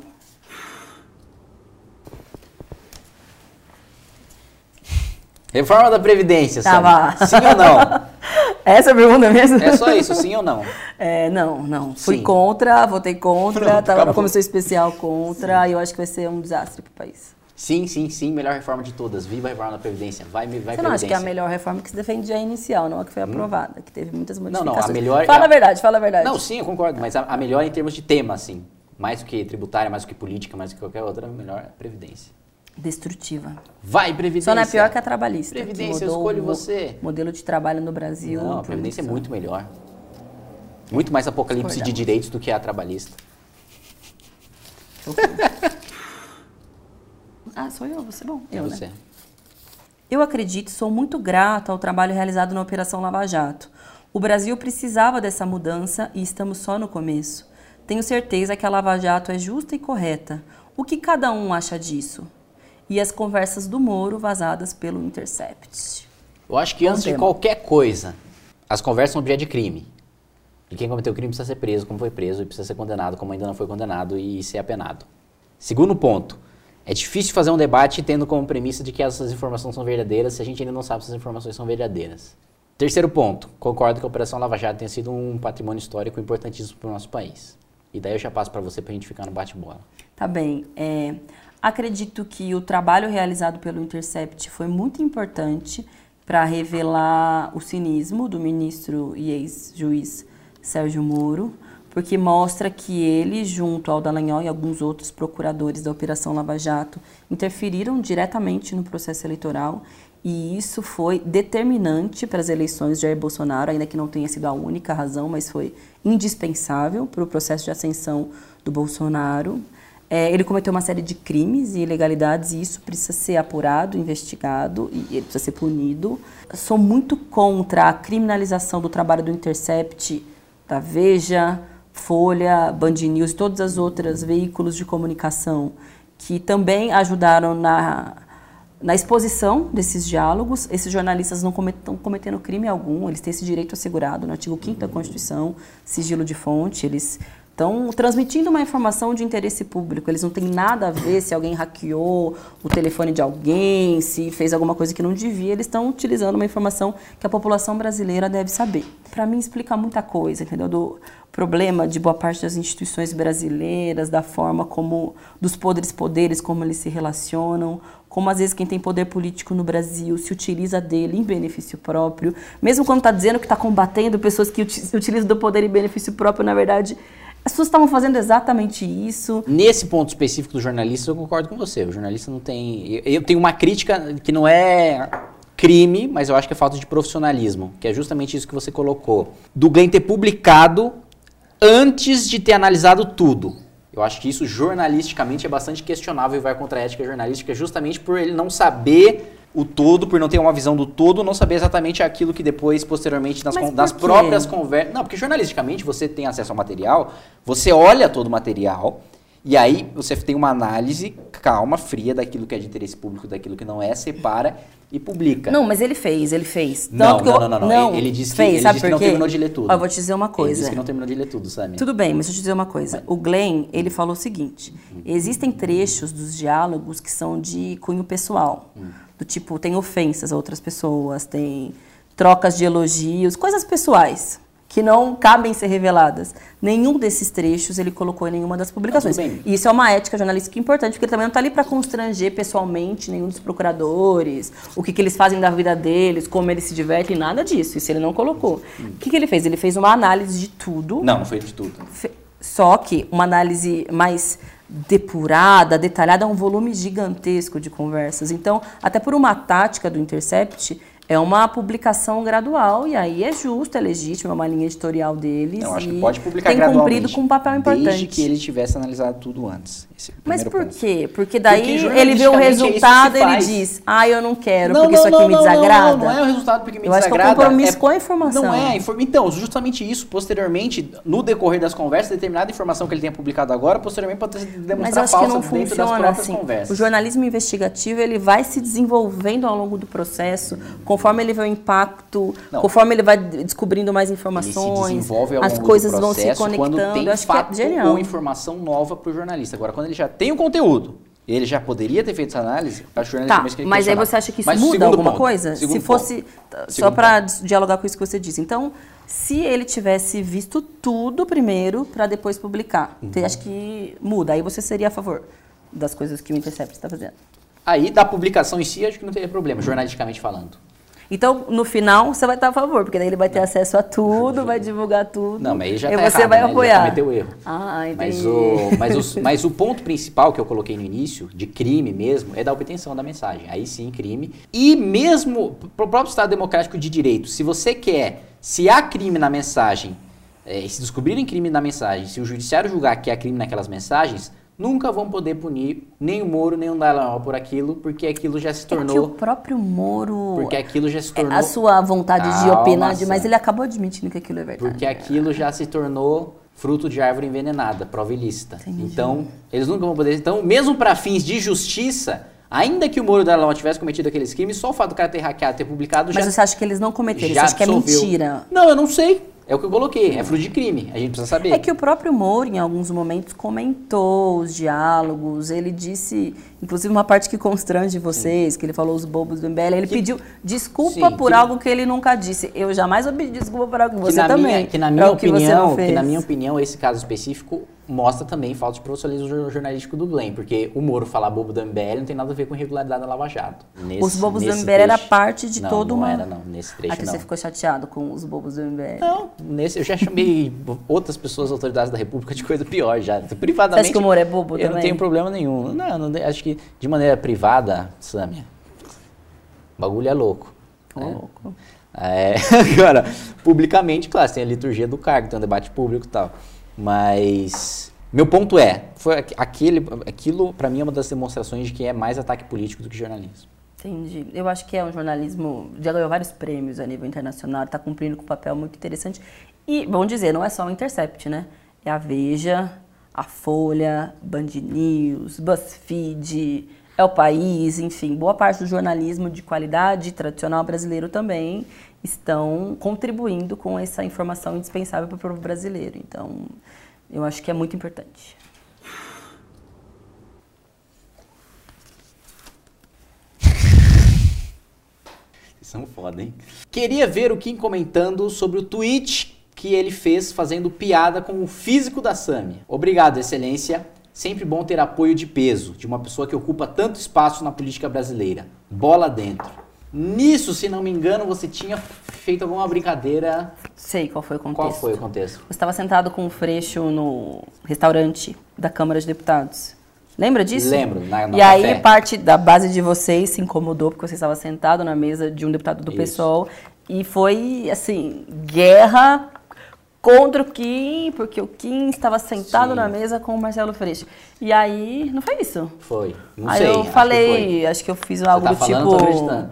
Reforma da Previdência, Tava. Sami. Sim ou não? Essa é a pergunta mesmo? É só isso, sim ou não? É, não, não. Fui Sim. contra, votei contra, Pronto, tava na comissão especial contra, e eu acho que vai ser um desastre pro país. Sim, sim, sim, melhor reforma de todas. Viva a reforma da Previdência. Vai, vai Você não acha que é a melhor reforma que se defende é a inicial, não a que foi aprovada, que teve muitas Hum. não, modificações? a melhor- Fala é- a verdade, fala a verdade. Não, sim, eu concordo, mas a, a melhor em termos de tema, assim. Mais do que tributária, mais do que política, mais do que qualquer outra, a melhor é a Previdência. Destrutiva. Vai, Previdência! Só não é pior que a trabalhista. que Previdência, eu escolho você. modelo de trabalho no Brasil. Não, a Previdência é muito melhor. Muito mais apocalipse de Discordamos. direitos do que a trabalhista. Ah, sou eu, você bom. É Eu, você. né? Eu acredito e sou muito grato ao trabalho realizado na Operação Lava Jato. O Brasil precisava dessa mudança e estamos só no começo. Tenho certeza que a Lava Jato é justa e correta. O que cada um acha disso? E as conversas do Moro vazadas pelo Intercept. Eu acho que Bom antes de tema. qualquer coisa, as conversas são objeto de crime. E quem cometeu o crime precisa ser preso como foi preso e precisa ser condenado como ainda não foi condenado e ser apenado. Segundo ponto, é difícil fazer um debate tendo como premissa de que essas informações são verdadeiras se a gente ainda não sabe se as informações são verdadeiras. Terceiro ponto, concordo que a Operação Lava Jato tenha sido um patrimônio histórico importantíssimo para o nosso país. E daí eu já passo para você para a gente ficar no bate-bola. Tá bem. É, acredito que o trabalho realizado pelo Intercept foi muito importante para revelar o cinismo do ministro e ex-juiz Sérgio Moro, porque mostra que ele, junto ao Dallagnol e alguns outros procuradores da Operação Lava Jato, interferiram diretamente no processo eleitoral e isso foi determinante para as eleições de Jair Bolsonaro, ainda que não tenha sido a única razão, mas foi indispensável para o processo de ascensão do Bolsonaro. É, ele cometeu uma série de crimes e ilegalidades e isso precisa ser apurado, investigado e ele precisa ser punido. Sou muito contra a criminalização do trabalho do Intercept, da Veja, Folha, Band News e todos os outros veículos de comunicação que também ajudaram na, na exposição desses diálogos. Esses jornalistas não estão cometendo crime algum, eles têm esse direito assegurado no artigo 5 da Constituição, sigilo de fonte, eles estão transmitindo uma informação de interesse público. Eles não têm nada a ver se alguém hackeou o telefone de alguém, se fez alguma coisa que não devia. Eles estão utilizando uma informação que a população brasileira deve saber. Para mim, explica muita coisa, entendeu? Do problema de boa parte das instituições brasileiras, da forma como, dos poderes poderes, como eles se relacionam, como às vezes quem tem poder político no Brasil se utiliza dele em benefício próprio, mesmo quando está dizendo que está combatendo pessoas que utilizam do poder em benefício próprio, na verdade, as pessoas estavam fazendo exatamente isso. Nesse ponto específico do jornalista, eu concordo com você. O jornalista não tem. Eu, tenho uma crítica que não é crime, mas eu acho que é falta de profissionalismo, que é justamente isso que você colocou. Do Glenn ter publicado antes de ter analisado tudo. Eu acho que isso jornalisticamente é bastante questionável e vai contra a ética jornalística justamente por ele não saber o todo, por não ter uma visão do todo, não saber exatamente aquilo que depois, posteriormente, nas, con- nas próprias conversas. Não, porque jornalisticamente você tem acesso ao material, você olha todo o material, e aí você tem uma análise calma, fria daquilo que é de interesse público, daquilo que não é, separa e publica. Não, mas ele fez, ele fez. Não, que eu- não, não, não, não. Ele- ele disse que- fez, ele sabe disse que não terminou de ler tudo. Ó, eu vou te dizer uma Ele coisa. disse que não terminou de ler tudo, sabe? Tudo bem, mas deixa eu te dizer uma coisa. O Glenn, ele falou o seguinte: existem trechos dos diálogos que são de cunho pessoal. Do tipo, tem ofensas a outras pessoas, tem trocas de elogios, coisas pessoais que não cabem ser reveladas. Nenhum desses trechos ele colocou em nenhuma das publicações. Bem. E isso é uma ética jornalística importante, porque ele também não está ali para constranger pessoalmente nenhum dos procuradores, o que, que eles fazem da vida deles, como eles se divertem, nada disso. Isso ele não colocou. O que, que ele fez? Ele fez uma análise de tudo. Não, não foi de tudo. Fe- Só que uma análise mais depurada, detalhada, é um volume gigantesco de conversas. Então, até por uma tática do Intercept, é uma publicação gradual e aí é justo, é legítimo, é uma linha editorial deles. Não, acho e que pode publicar tem gradualmente. cumprido com um papel importante. Desde que ele tivesse analisado tudo antes. Esse é o Mas por ponto. quê? Porque daí Porque ele vê o é que resultado e ele diz, ah, eu não quero, Não, porque não, isso aqui não, me desagrada. Não, não, não é o resultado porque me Eu acho que é o desagrada. compromisso com a informação. Não é. Então, justamente isso, posteriormente, no decorrer das conversas, determinada informação que ele tenha publicado agora, posteriormente pode eu que falsa não dentro das funciona próprias assim. conversas. O jornalismo investigativo ele vai se desenvolvendo ao longo do processo, conforme ele vê o impacto, conforme ele vai descobrindo mais informações, as coisas do vão se processo quando conectando. tem Eu acho fato que é genial. ou informação nova para o jornalista. Agora, quando ele já tem o conteúdo, ele já poderia ter feito essa análise, acho Tá, que ele mas aí você acha que isso Mas muda alguma ponto, coisa? Se fosse, ponto. tá, só para dialogar com isso que você disse. Então, se ele tivesse visto tudo primeiro para depois publicar, Uhum. você acha que muda? Aí você seria a favor das coisas que o Intercept está fazendo. Aí, da publicação em si, acho que não teria problema, jornalisticamente falando. Então, no final, você vai estar a favor, porque daí ele vai ter acesso a tudo, vai divulgar tudo. Não, mas aí já e tá você errado, vai né? Ele já apoiar. cometeu erro. Ah, entendi. Mas o, mas, os- mas o ponto principal que eu coloquei no início, de crime mesmo, é da obtenção da mensagem. Aí sim, crime. E mesmo pro próprio Estado Democrático de Direito, se você quer, se há crime na mensagem, eh, se descobrirem crime na mensagem, se o judiciário julgar que há crime naquelas mensagens, nunca vão poder punir nem o Moro, nem o Dallagnol por aquilo, porque aquilo já se É que o tornou... próprio Moro. Porque aquilo já se é, tornou... A sua vontade de opinar, de- mas Sam. ele acabou admitindo que aquilo é verdade. Porque aquilo já se tornou fruto de árvore envenenada, prova ilícita. Entendi. Então, eles nunca vão poder. Então, mesmo para fins de justiça, Ainda que o Moro não tivesse cometido aqueles crimes, só o fato do cara ter hackeado, ter publicado Mas já. você acha que eles não cometeram? Você acha que é mentira? Não, eu não sei. É o que eu coloquei. É fruto de crime. A gente precisa saber. É que o próprio Moro, em alguns momentos, comentou os diálogos. Ele disse, inclusive, uma parte que constrange vocês, que ele falou os bobos do MBL. Ele pediu desculpa Sim, por que- algo que ele nunca disse. Eu jamais vou pedir desculpa por algo que que você também. minha, que na minha que opinião, que na minha opinião, esse caso específico mostra também falta de profissionalismo jor- jornalístico do Glenn, porque o Moro falar bobo do MBL não tem nada a ver com irregularidade da Lava Jato. Nesse- Os bobos do MBL era parte de não, todo não uma... era não, nesse trecho Aqui não. você ficou chateado com os bobos do MBL. Não, nesse eu já chamei outras pessoas, autoridades da República, de coisa pior já. Privadamente. Você acha que o Moro é bobo Eu não também? tenho problema nenhum. Não, não, acho que de maneira privada, Samia, o bagulho é louco. Ô, né? louco. É, agora, publicamente, claro, tem a liturgia do cargo, tem um debate público e tal. Mas meu ponto é, foi aqu- aquele, aquilo para mim é uma das demonstrações de que é mais ataque político do que jornalismo. Entendi. Eu acho que é um jornalismo, já ganhou vários prêmios a nível internacional, está cumprindo com um papel muito interessante. E, bom dizer, não é só o Intercept, né? É a Veja, a Folha, Band News, BuzzFeed, é o País, enfim, boa parte do jornalismo de qualidade tradicional brasileiro também estão contribuindo com essa informação indispensável para o povo brasileiro. Então, eu acho que é muito importante. São foda, hein? Queria ver o Kim comentando sobre o tweet que ele fez fazendo piada com o físico da Sami. Obrigado, excelência. Sempre bom ter apoio de peso de uma pessoa que ocupa tanto espaço na política brasileira. Bola dentro. Nisso, se não me engano, você tinha feito alguma brincadeira. Sei qual foi o contexto. Qual foi o contexto? Você estava sentado com o Freixo no restaurante da Câmara de Deputados. Lembra disso? Lembro, na- no E aí café. parte da base de vocês se incomodou porque você estava sentado na mesa de um deputado do Isso. PSOL e foi assim, guerra contra o Kim, porque o Kim estava sentado Sim. na mesa com o Marcelo Freixo. E aí, não foi isso? Foi. Não aí sei. eu acho que falei, acho que eu fiz algo tá do tipo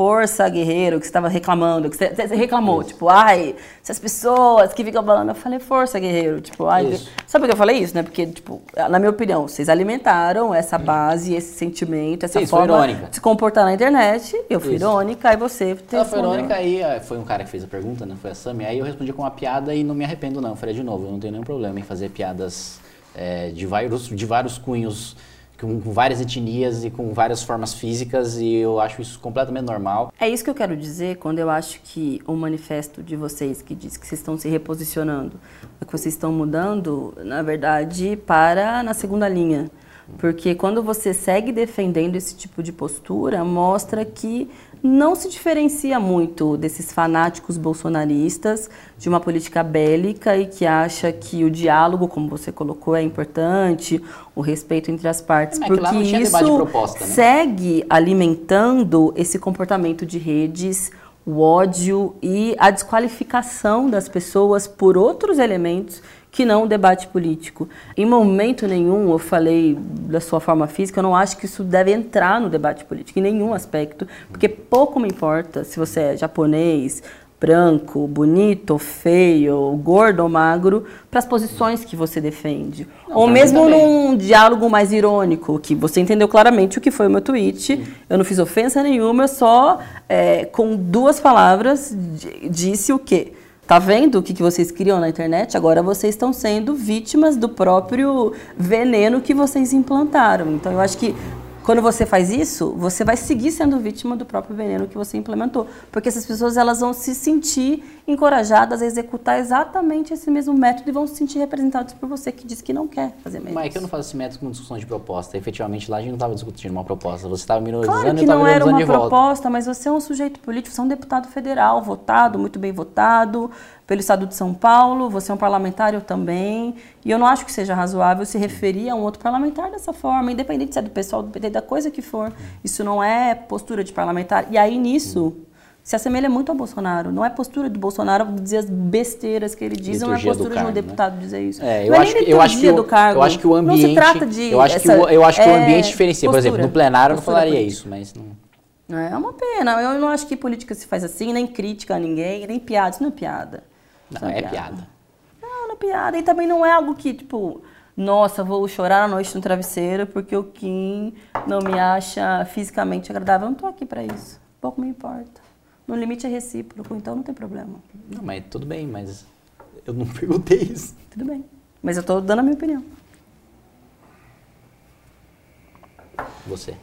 força guerreiro, que você estava reclamando, que você, você reclamou, tipo, ai, essas pessoas que ficam falando, eu falei força guerreiro, tipo, ai, Isso. sabe por que eu falei isso, né? Porque, tipo, na minha opinião, vocês alimentaram essa base, esse sentimento, essa isso forma de se comportar na internet, eu fui Isso. irônica, e você Ela foi irônica aí, ah, foi um cara que fez a pergunta, né? Foi a Sami. Aí eu respondi com uma piada e não me arrependo, não. Eu falei de novo, eu não tenho nenhum problema em fazer piadas é, de, vários, de vários cunhos, com, várias etnias e com várias formas físicas, e eu acho isso completamente normal. É isso que eu quero dizer quando eu acho que o manifesto de vocês que diz que vocês estão se reposicionando, que vocês estão mudando, na verdade, para na segunda linha. Porque quando você segue defendendo esse tipo de postura, mostra que não se diferencia muito desses fanáticos bolsonaristas de uma política bélica e que acha que o diálogo, como você colocou, é importante, o respeito entre as partes, É porque isso proposta, né? segue alimentando esse comportamento de redes, o ódio e a desqualificação das pessoas por outros elementos que não o debate político. Em momento nenhum eu falei da sua forma física, eu não acho que isso deve entrar no debate político, em nenhum aspecto, porque pouco me importa se você é japonês, branco, bonito, feio, gordo ou magro, para as posições que você defende. Não, ou mesmo num um diálogo mais irônico, que você entendeu claramente o que foi o meu tweet. Eu não fiz ofensa nenhuma, eu só, é, com duas palavras, di- disse o quê? Tá vendo o que, que vocês criam na internet? Agora vocês estão sendo vítimas do próprio veneno que vocês implantaram. Então eu acho que quando você faz isso, você vai seguir sendo vítima do próprio veneno que você implementou. Porque essas pessoas elas vão se sentir encorajadas a executar exatamente esse mesmo método e vão se sentir representados por você que diz que não quer fazer é que eu não faço esse método com discussão de proposta. Efetivamente, lá a gente não estava discutindo uma proposta. Você estava minorizando Claro e estava não era uma proposta, mas você é um sujeito político, você é um deputado federal, votado, muito bem votado pelo Estado de São Paulo, você é um parlamentar, eu também, e eu não acho que seja razoável se referir a um outro parlamentar dessa forma, independente se é do pessoal, do PT, da coisa que for. Isso não é postura de parlamentar. E aí, nisso, se assemelha muito ao Bolsonaro. Não é postura do Bolsonaro dizer as besteiras que ele diz, não é Liturgia postura de um cargo, né? deputado dizer isso. É, eu não é acho que eu acho que liturgia o, do cargo. eu acho que o ambiente Não se trata de eu acho que essa- o, eu acho que o é, ambiente diferencia, por exemplo, postura, no plenário eu não postura falaria política. isso, mas não É uma pena. Eu não acho que política se faz assim, nem crítica a ninguém, nem piada. Isso não é piada. Isso não, é piada. Não, não é piada. E também não é algo que, tipo, nossa, vou chorar à noite no travesseiro porque o Kim não me acha fisicamente agradável. Eu não tô aqui para isso. Pouco me importa. No limite é recíproco, então não tem problema. Não, mas tudo bem, mas eu não perguntei isso. Tudo bem. Mas eu tô dando a minha opinião. Você.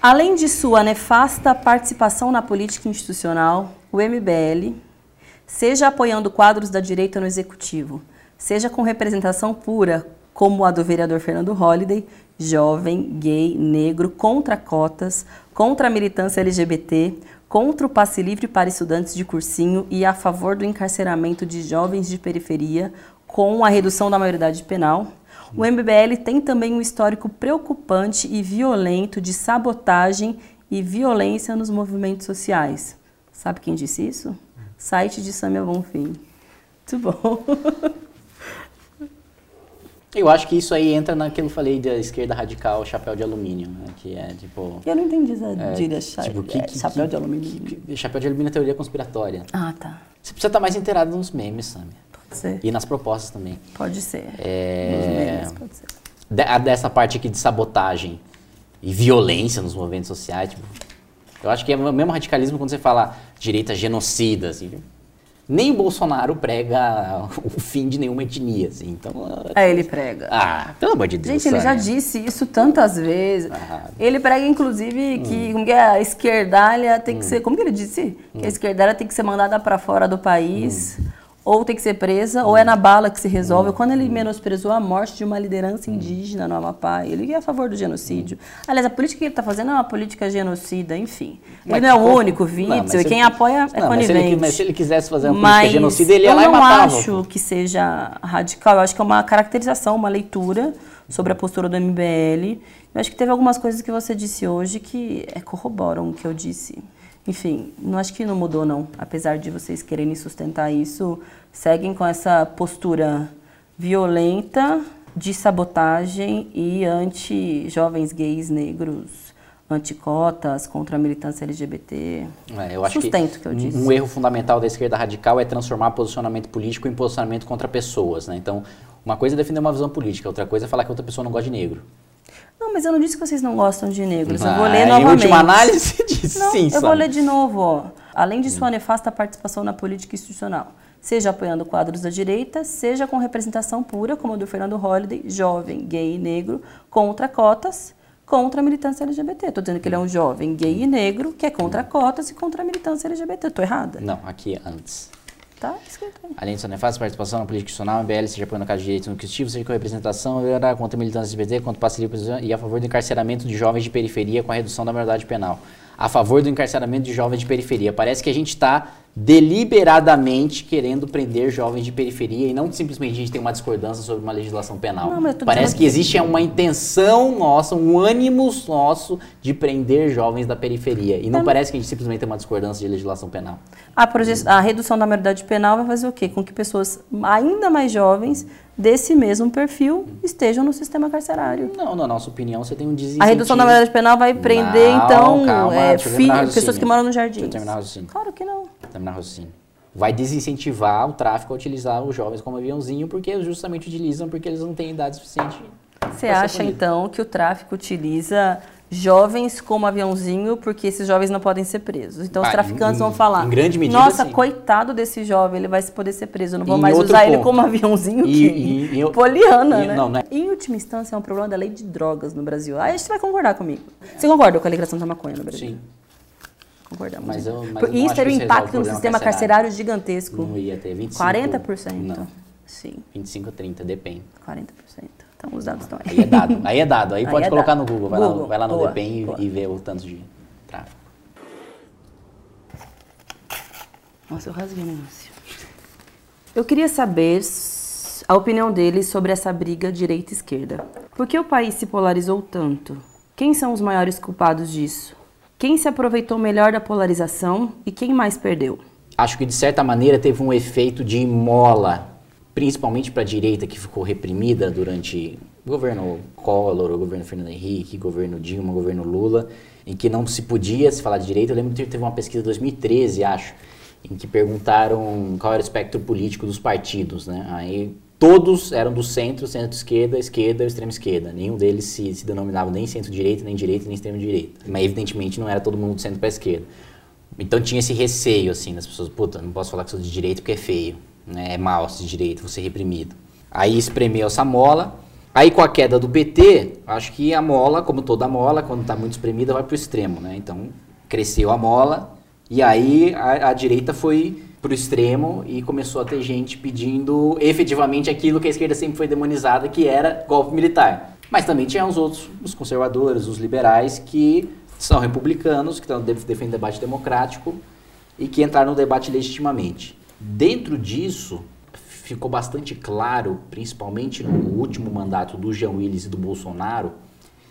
Além de sua nefasta participação na política institucional, o MBL, seja apoiando quadros da direita no executivo, seja com representação pura, como a do vereador Fernando Holliday, jovem, gay, negro, contra cotas, contra a militância LGBT, contra o passe livre para estudantes de cursinho e a favor do encarceramento de jovens de periferia com a redução da maioridade penal. O MBL tem também um histórico preocupante e violento de sabotagem e violência nos movimentos sociais. Sabe quem disse isso? Site de Samia Bonfim. Muito bom. Eu acho que isso aí entra naquilo que eu falei da esquerda radical, chapéu de alumínio, né? que é tipo... Eu não entendi essa É, gíria, tipo, que- é, que- chapéu que- de alumínio. que- chapéu de alumínio é teoria conspiratória. Ah, tá. Você precisa estar mais inteirado nos memes, Sammy. Pode ser. E nas propostas também. Pode ser. É, Nos memes, pode ser. de- dessa parte aqui de sabotagem e violência nos movimentos sociais, tipo, eu acho que é o mesmo radicalismo quando você fala direita genocida, assim. Nem o Bolsonaro prega o fim de nenhuma etnia, assim. Então, Aí ele prega. ah, pelo amor de Deus. Gente, ele já disse isso tantas vezes. Ah. Ele prega, inclusive, que, como que é, a esquerdalha tem que ser. Como que ele disse? Que a esquerdalha tem que ser mandada para fora do país, ou tem que ser presa, ou é na bala que se resolve. Quando ele menosprezou a morte de uma liderança indígena no Amapá, ele é a favor do genocídio. Aliás, a política que ele está fazendo é uma política genocida, enfim. Mas ele não é o único Não, mas se e quem ele- apoia é Não, mas se ele- conivente. Mas se ele quisesse fazer uma Mas política genocida, ele ia eu lá e não matava. acho que seja radical, eu acho que é uma caracterização, uma leitura sobre a postura do MBL. Eu acho que teve algumas coisas que você disse hoje que é, corroboram o que eu disse. Enfim, não acho que não mudou não, apesar de vocês quererem sustentar isso, seguem com essa postura violenta de sabotagem e anti-jovens gays negros, anticotas, contra a militância LGBT. É, eu acho Sustento que, que eu disse. um erro fundamental da esquerda radical é transformar posicionamento político em posicionamento contra pessoas, né? Então, uma coisa é defender uma visão política, outra coisa é falar que outra pessoa não gosta de negro. Não, mas eu não disse que vocês não gostam de negros. eu Ah, vou ler Em novamente. última análise, disse Não, sim, eu vou ler de novo. Ó. Além de sua nefasta participação na política institucional, seja apoiando quadros da direita, seja com representação pura, como a do Fernando Holliday, jovem, gay e negro, contra cotas, contra a militância LGBT. Estou dizendo que ele é um jovem, gay e negro, que é contra cotas e contra a militância LGBT. Estou errada? Não, aqui antes. Tá escrito aí. Além de sua nefasta participação na política institucional, MBL seja apoiando a casa de direitos no Cristivo, seja com representação contra a militância LGBT, contra livre e a favor do encarceramento de jovens de periferia com a redução da maioridade penal. A favor do encarceramento de jovens de periferia. Parece que a gente está deliberadamente querendo prender jovens de periferia e não simplesmente a gente tem uma discordância sobre uma legislação penal. Não, Parece que existe uma intenção nossa, um ânimo nosso de prender jovens da periferia. E não parece que a gente simplesmente tem uma discordância de legislação penal. A, a redução da maioridade penal vai fazer o quê? Com que pessoas ainda mais jovens desse mesmo perfil estejam no sistema carcerário. Não, na nossa opinião, você tem um desincentivo. A redução da maioridade penal vai prender, Não, então, calma, é, deixa eu fi- terminar o pessoas que moram no jardim. Claro que não. Terminar o raciocínio. Vai desincentivar o tráfico a utilizar os jovens como aviãozinho, porque justamente utilizam porque eles não têm idade suficiente. Você acha, punido. então, que o tráfico utiliza jovens como aviãozinho porque esses jovens não podem ser presos? Então, os Ah, traficantes em- vão falar, em grande medida, nossa, sim. coitado desse jovem, ele vai poder ser preso, eu não vou Em mais usar ele ponto. como aviãozinho E- que... e- e Poliana, e- né? não, não é- Em última instância, é um problema da lei de drogas no Brasil. Aí você vai concordar comigo. Você concorda com a legislação da maconha no Brasil? Sim. Concordamos. Mas eu- mas eu isso teria um impacto no sistema carcerário. carcerário gigantesco. Não ia ter 25. 40%. Não, Sim, 25 ou 30, depende. 40%. Então, os dados estão Aí é dado. Aí é dado. Aí, Aí pode é colocar dado. no Google. Vai, lá, Google, vai lá no boa, DEPEN e- boa. e vê o tanto de tráfico. Nossa, eu rasguei o negócio. Eu queria saber a opinião deles sobre essa briga direita-esquerda. Por que o país se polarizou tanto? Quem são os maiores culpados disso? Quem se aproveitou melhor da polarização e quem mais perdeu? acho que de certa maneira teve um efeito de mola, principalmente para a direita que ficou reprimida durante o governo Collor, o governo Fernando Henrique, o governo Dilma, o governo Lula, em que não se podia se falar de direita. Eu lembro que teve uma pesquisa em 2013, acho, em que perguntaram qual era o espectro político dos partidos, né? Aí todos eram do centro, centro-esquerda, esquerda, extrema-esquerda. Nenhum deles se, se denominava nem centro-direita, nem direita, nem extrema-direita. Mas evidentemente não era todo mundo do centro para esquerda. Então tinha esse receio, assim, das pessoas, puta, não posso falar que sou de direita porque é feio, né? É mal ser de direita, vou ser reprimido. Aí espremeu essa mola. Aí com a queda do PT, acho que a mola, como toda mola, quando está muito espremida, vai para o extremo, né? Então cresceu a mola e aí a, a direita foi para o extremo e começou a ter gente pedindo efetivamente aquilo que a esquerda sempre foi demonizada, que era golpe militar. Mas também tinha os outros, os conservadores, os liberais, que são republicanos, que estão defendendo debate democrático e que entraram no debate legitimamente. Dentro disso, ficou bastante claro, principalmente no último mandato do Jean Willis e do Bolsonaro,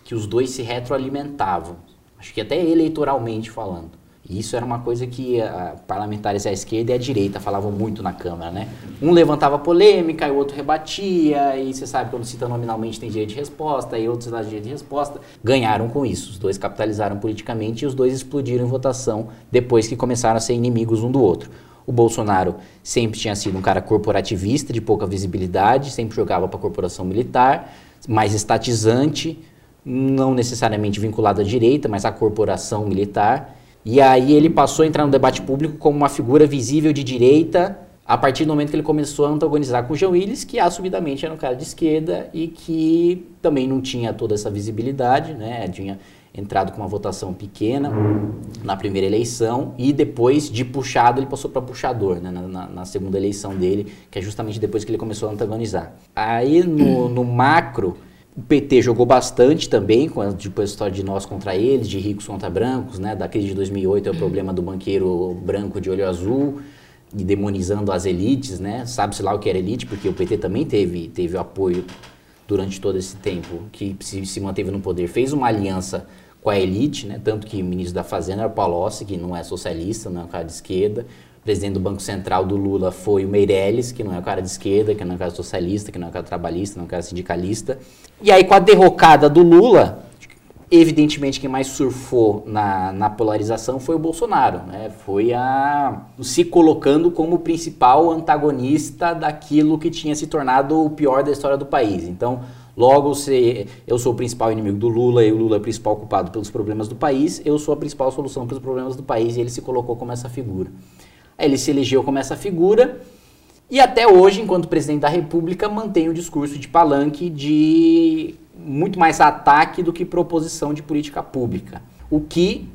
que os dois se retroalimentavam. Acho que até eleitoralmente falando. Isso era uma coisa que a, parlamentares à esquerda e à direita falavam muito na Câmara, né? Um levantava polêmica, e o outro rebatia, e você sabe, quando cita nominalmente tem direito de resposta, e outros dão direito de resposta. Ganharam com isso. Os dois capitalizaram politicamente e os dois explodiram em votação depois que começaram a ser inimigos um do outro. O Bolsonaro sempre tinha sido um cara corporativista, de pouca visibilidade, sempre jogava para a corporação militar, mais estatizante, não necessariamente vinculado à direita, mas à corporação militar e aí ele passou a entrar no debate público como uma figura visível de direita a partir do momento que ele começou a antagonizar com o João Willis, que assumidamente era um cara de esquerda e que também não tinha toda essa visibilidade, né? Tinha entrado com uma votação pequena na primeira eleição e depois de puxado ele passou para puxador né? na, na, na, segunda eleição dele, que é justamente depois que ele começou a antagonizar. Aí no, no macro o PT jogou bastante também, com a, depois a história de nós contra eles, de ricos contra brancos, né? Da crise de 2008 é o problema do banqueiro branco de olho azul e demonizando as elites, né? Sabe-se lá o que era elite, porque o PT também teve, teve apoio durante todo esse tempo, que se, se manteve no poder. Fez uma aliança com a elite, né? Tanto que o ministro da Fazenda era o Palocci, que não é socialista, não é um cara de esquerda presidente do Banco Central do Lula foi o Meirelles, que não é o cara de esquerda, que não é o cara socialista, que não é o cara trabalhista, não é o cara sindicalista. E aí, com a derrocada do Lula, evidentemente quem mais surfou na, na polarização foi o Bolsonaro, né? Foi a se colocando como o principal antagonista daquilo que tinha se tornado o pior da história do país. Então, logo se eu sou o principal inimigo do Lula e o Lula é o principal culpado pelos problemas do país, eu sou a principal solução para os problemas do país e ele se colocou como essa figura. Ele se elegeu como essa figura e até hoje, enquanto presidente da República, mantém o discurso de palanque de muito mais ataque do que proposição de política pública, o que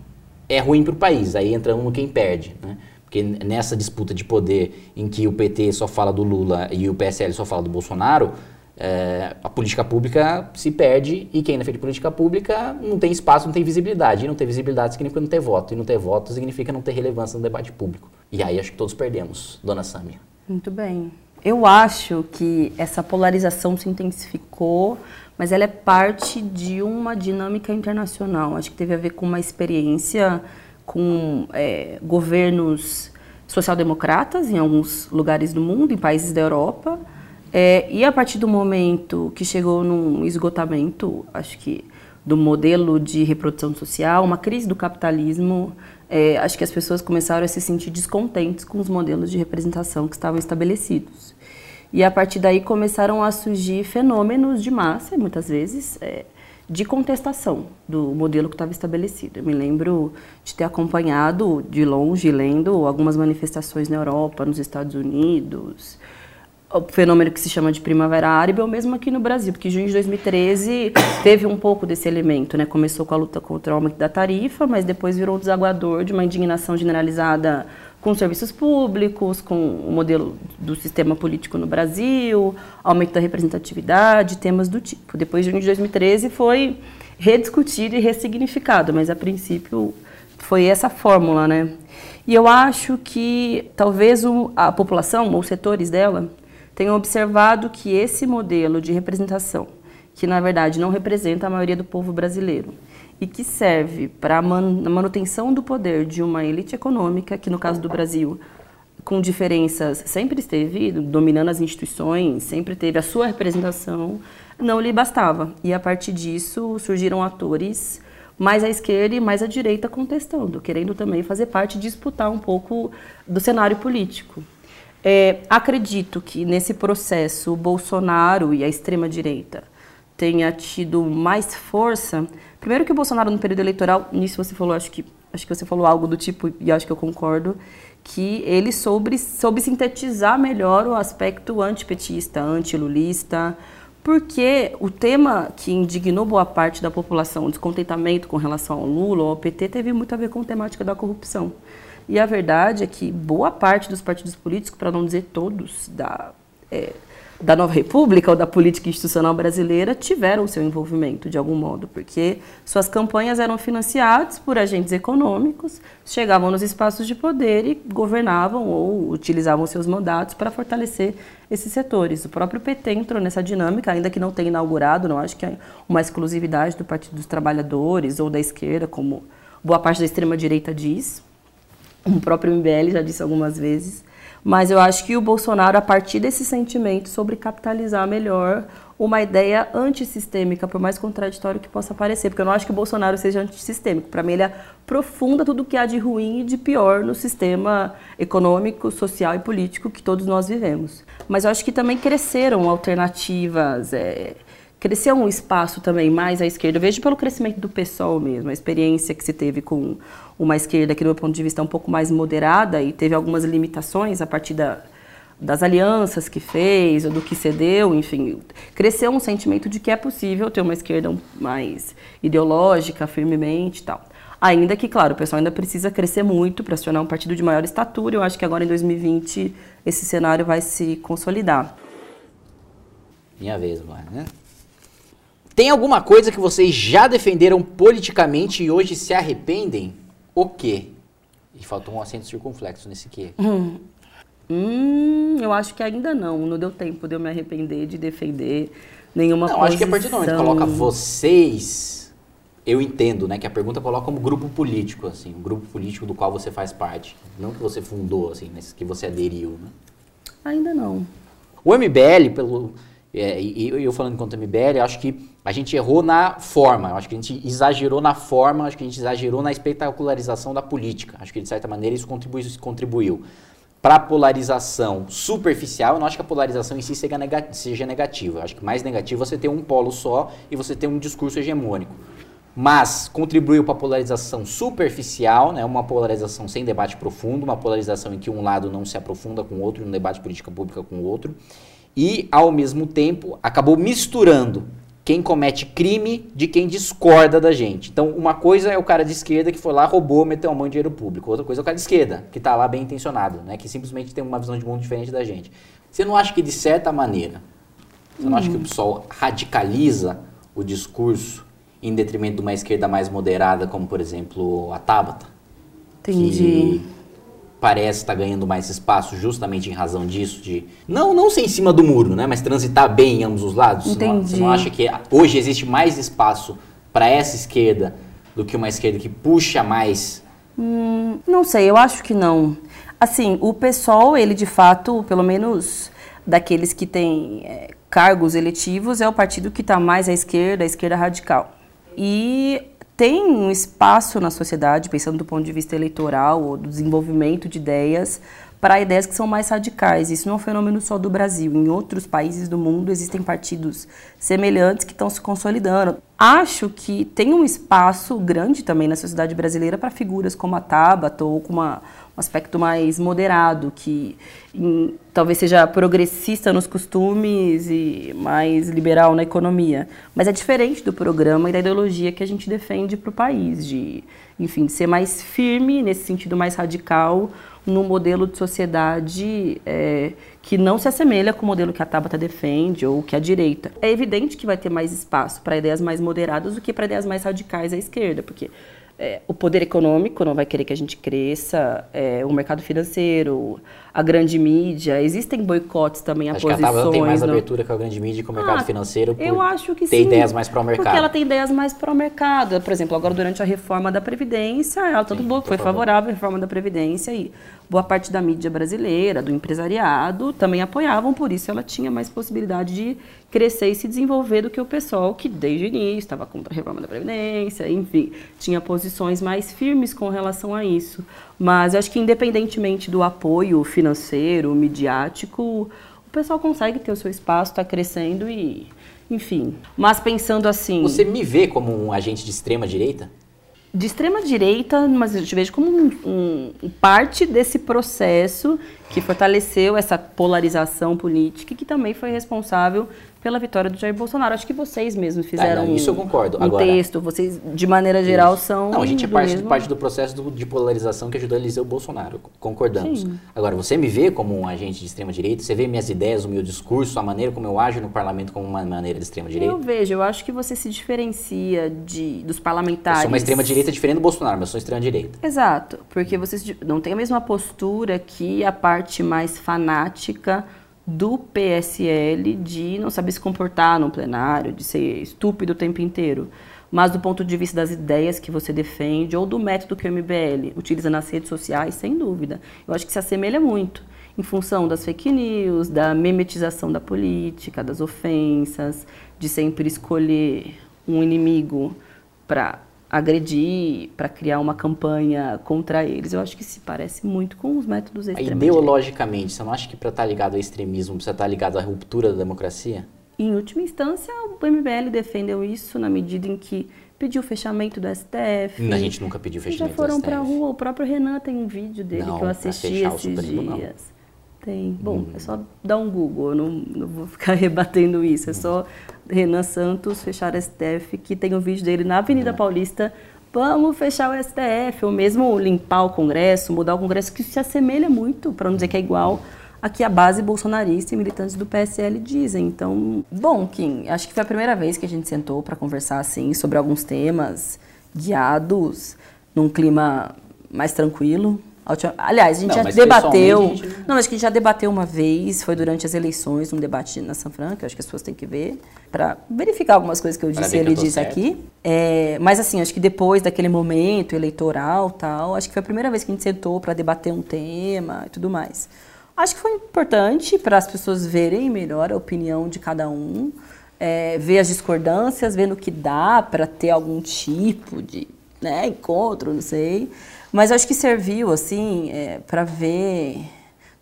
é ruim para o país. Aí entra um no quem perde, né? Porque nessa disputa de poder em que o PT só fala do Lula e o PSL só fala do Bolsonaro, é, a política pública se perde e quem defende política pública não tem espaço, não tem visibilidade. E não ter visibilidade significa não ter voto. E não ter voto significa não ter relevância no debate público. E aí acho que todos perdemos, dona Sâmia. Muito bem. Eu acho que essa polarização se intensificou, mas ela é parte de uma dinâmica internacional. Acho que teve a ver com uma experiência com é, governos social-democratas em alguns lugares do mundo, em países da Europa, é, e a partir do momento que chegou num esgotamento, acho que do modelo de reprodução social, uma crise do capitalismo, é, acho que as pessoas começaram a se sentir descontentes com os modelos de representação que estavam estabelecidos. E a partir daí começaram a surgir fenômenos de massa, muitas vezes, é, de contestação do modelo que estava estabelecido. Eu me lembro de ter acompanhado de longe, lendo algumas manifestações na Europa, nos Estados Unidos, o fenômeno que se chama de Primavera Árabe, ou mesmo aqui no Brasil, porque junho de 2013 teve um pouco desse elemento, né? Começou com a luta contra o aumento da tarifa, mas depois virou um desaguador de uma indignação generalizada com serviços públicos, com o modelo do sistema político no Brasil, aumento da representatividade, temas do tipo. Depois de junho de 2013 foi rediscutido e ressignificado, mas a princípio foi essa fórmula, né? E eu acho que talvez a população, ou setores dela, tenho observado que esse modelo de representação, que na verdade não representa a maioria do povo brasileiro, e que serve para a manutenção do poder de uma elite econômica, que no caso do Brasil, com diferenças, sempre esteve dominando as instituições, sempre teve a sua representação, não lhe bastava. E a partir disso surgiram atores mais a esquerda e mais a direita contestando, querendo também fazer parte, disputar um pouco do cenário político. É, acredito que nesse processo o Bolsonaro e a extrema-direita tenha tido mais força. Primeiro que o Bolsonaro no período eleitoral, nisso você falou, acho que, acho que você falou algo do tipo, e acho que eu concordo, que ele soube, soube sintetizar melhor o aspecto antipetista, antilulista, porque o tema que indignou boa parte da população, o descontentamento com relação ao Lula ao PT, teve muito a ver com a temática da corrupção. E a verdade é que boa parte dos partidos políticos, para não dizer todos, da, é, da nova república ou da política institucional brasileira tiveram seu envolvimento de algum modo, porque suas campanhas eram financiadas por agentes econômicos, chegavam nos espaços de poder e governavam ou utilizavam seus mandatos para fortalecer esses setores. O próprio PT entrou nessa dinâmica, ainda que não tenha inaugurado, não acho que é uma exclusividade do Partido dos Trabalhadores ou da esquerda, como boa parte da extrema direita diz. O próprio MBL já disse algumas vezes. Mas eu acho que o Bolsonaro, a partir desse sentimento sobre capitalizar melhor uma ideia antissistêmica, por mais contraditório que possa parecer, porque eu não acho que o Bolsonaro seja antissistêmico. Para mim, ele aprofunda tudo o que há de ruim e de pior no sistema econômico, social e político que todos nós vivemos. Mas eu acho que também cresceram alternativas. É, cresceu um espaço também mais à esquerda. Eu vejo pelo crescimento do PSOL mesmo, a experiência que se teve com uma esquerda que, do meu ponto de vista, é um pouco mais moderada e teve algumas limitações a partir da, das alianças que fez, ou do que cedeu, enfim, cresceu um sentimento de que é possível ter uma esquerda mais ideológica, firmemente e tal. Ainda que, claro, o pessoal ainda precisa crescer muito para se tornar um partido de maior estatura. Eu acho que agora em 2020 esse cenário vai se consolidar. Minha vez, né? Tem alguma coisa que vocês já defenderam politicamente e hoje se arrependem? O quê? E faltou um acento circunflexo nesse quê. Hum. hum, eu acho que ainda não. Não deu tempo de eu me arrepender de defender nenhuma Não, posição. acho que a partir do momento que coloca vocês, eu entendo, né, que a pergunta coloca como grupo político, assim, o grupo político do qual você faz parte. Não que você fundou, assim, mas que você aderiu, né? Ainda não. O MBL, pelo é, e eu falando enquanto MBL, acho que a gente errou na forma, acho que a gente exagerou na forma, acho que a gente exagerou na espetacularização da política. Acho que de certa maneira isso contribuiu. Contribuiu. Para a polarização superficial, eu não acho que a polarização em si seja, negativa. Eu acho que mais negativo é você ter um polo só e você ter um discurso hegemônico. Mas contribuiu para a polarização superficial, né, uma polarização sem debate profundo, uma polarização em que um lado não se aprofunda com o outro, um debate política pública com o outro e, ao mesmo tempo, acabou misturando quem comete crime de quem discorda da gente. Então, uma coisa é o cara de esquerda que foi lá, roubou, meteu a mão em dinheiro público. Outra coisa é o cara de esquerda, que está lá bem intencionado, né? que simplesmente tem uma visão de mundo diferente da gente. Você não acha que, de certa maneira, você não acha que o pessoal radicaliza o discurso em detrimento de uma esquerda mais moderada, como, por exemplo, a Tabata? Entendi. Que parece estar tá ganhando mais espaço justamente em razão disso, de não não ser em cima do muro, né, mas transitar bem em ambos os lados. Entendi. Você não, acha que hoje existe mais espaço para essa esquerda do que uma esquerda que puxa mais? Hum, não sei, eu acho que não. Assim, o PSOL, ele de fato, pelo menos daqueles que têm é, cargos eletivos, é o partido que está mais à esquerda, à esquerda radical. E tem um espaço na sociedade, pensando do ponto de vista eleitoral ou do desenvolvimento de ideias, para ideias que são mais radicais. Isso não é um fenômeno só do Brasil. Em outros países do mundo existem partidos semelhantes que estão se consolidando. Acho que tem um espaço grande também na sociedade brasileira para figuras como a Tabata ou com uma, um aspecto mais moderado, que em, talvez seja progressista nos costumes e mais liberal na economia. Mas é diferente do programa e da ideologia que a gente defende para o país, de, enfim, de ser mais firme, nesse sentido mais radical, num modelo de sociedade é, que não se assemelha com o modelo que a Tabata defende ou que a direita. É evidente que vai ter mais espaço para ideias mais moderadas do que para ideias mais radicais à esquerda, porque é, o poder econômico não vai querer que a gente cresça, é, o mercado financeiro, a grande mídia, existem boicotes também a Acho posições. Que a tem mais abertura com a grande mídia e com o mercado ah, financeiro por eu acho que ter sim, ideias mais para o mercado. Porque ela tem ideias mais para o mercado. Por exemplo, agora durante a reforma da Previdência, ela tanto sim, foi favorável à reforma da Previdência e boa parte da mídia brasileira, do empresariado, também apoiavam, por isso ela tinha mais possibilidade de crescer e se desenvolver do que o pessoal que desde o início estava contra a reforma da Previdência, enfim, tinha posições mais firmes com relação a isso. Mas eu acho que independentemente do apoio financeiro, midiático, o pessoal consegue ter o seu espaço, está crescendo e, enfim. Mas pensando assim. Você me vê como um agente de extrema direita? De extrema direita, mas eu te vejo como um, um, parte desse processo que fortaleceu essa polarização política e que também foi responsável pela vitória do Jair Bolsonaro. Acho que vocês mesmos tá, fizeram ah, não, isso eu concordo. um Agora, texto, vocês, de maneira geral, isso. são. Não, a gente é parte do, parte do processo do, de polarização que ajudou a eleger o Bolsonaro. Concordamos. Sim. Agora, você me vê como um agente de extrema-direita? Você vê minhas ideias, o meu discurso, a maneira como eu ajo no parlamento como uma maneira de extrema-direita? Eu vejo, eu acho que você se diferencia de, dos parlamentares. Eu sou uma extrema-direita diferente do Bolsonaro, mas eu sou extrema-direita. Exato, porque você não tem a mesma postura que a parte mais fanática do PSL de não saber se comportar no plenário, de ser estúpido o tempo inteiro. Mas do ponto de vista das ideias que você defende ou do método que o MBL utiliza nas redes sociais, sem dúvida. Eu acho que se assemelha muito em função das fake news, da memetização da política, das ofensas, de sempre escolher um inimigo para agredir, para criar uma campanha contra eles. Eu acho que se parece muito com os métodos extremos. Ideologicamente, você não acha que para estar tá ligado ao extremismo precisa estar tá ligado à ruptura da democracia? Em última instância, o MBL defendeu isso na medida em que pediu o fechamento do STF. A gente nunca pediu fechamento do STF. Já foram para a rua. O próprio Renan tem um vídeo dele não, que eu assisti esses dias. Não. Tem. Bom, hum. é só dar um Google, eu não, não vou ficar rebatendo isso. É só Renan Santos fechar o STF, que tem um vídeo dele na Avenida é. Paulista. Vamos fechar o STF, ou mesmo limpar o Congresso, mudar o Congresso, que se assemelha muito, para não dizer que é igual, a que a base bolsonarista e militantes do PSL dizem. Então, bom, Kim, acho que foi a primeira vez que a gente sentou para conversar assim sobre alguns temas guiados num clima mais tranquilo, Aliás, a gente não, já debateu. Gente... Não, acho que a gente já debateu uma vez, foi durante as eleições, um debate na São Franca, acho que as pessoas têm que ver, para verificar algumas coisas que eu disse e ele disse aqui. É, mas assim, acho que depois daquele momento eleitoral tal, acho que foi a primeira vez que a gente sentou para debater um tema e tudo mais. Acho que foi importante para as pessoas verem melhor a opinião de cada um, é, ver as discordâncias, ver no que dá para ter algum tipo de né, encontro, não sei. Mas acho que serviu, assim, é, para ver,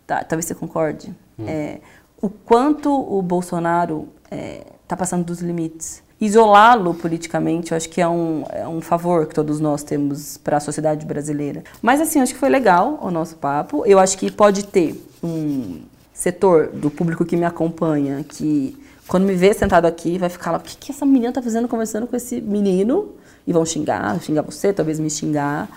tá, talvez você concorde, hum. é, o quanto o Bolsonaro está é, passando dos limites. Isolá-lo politicamente, eu acho que é um, é um favor que todos nós temos para a sociedade brasileira. Mas, assim, acho que foi legal o nosso papo. Eu acho que pode ter um setor do público que me acompanha que, quando me vê sentado aqui, vai ficar lá: o que, que essa menina está fazendo conversando com esse menino? E vão xingar, xingar você, talvez me xingar.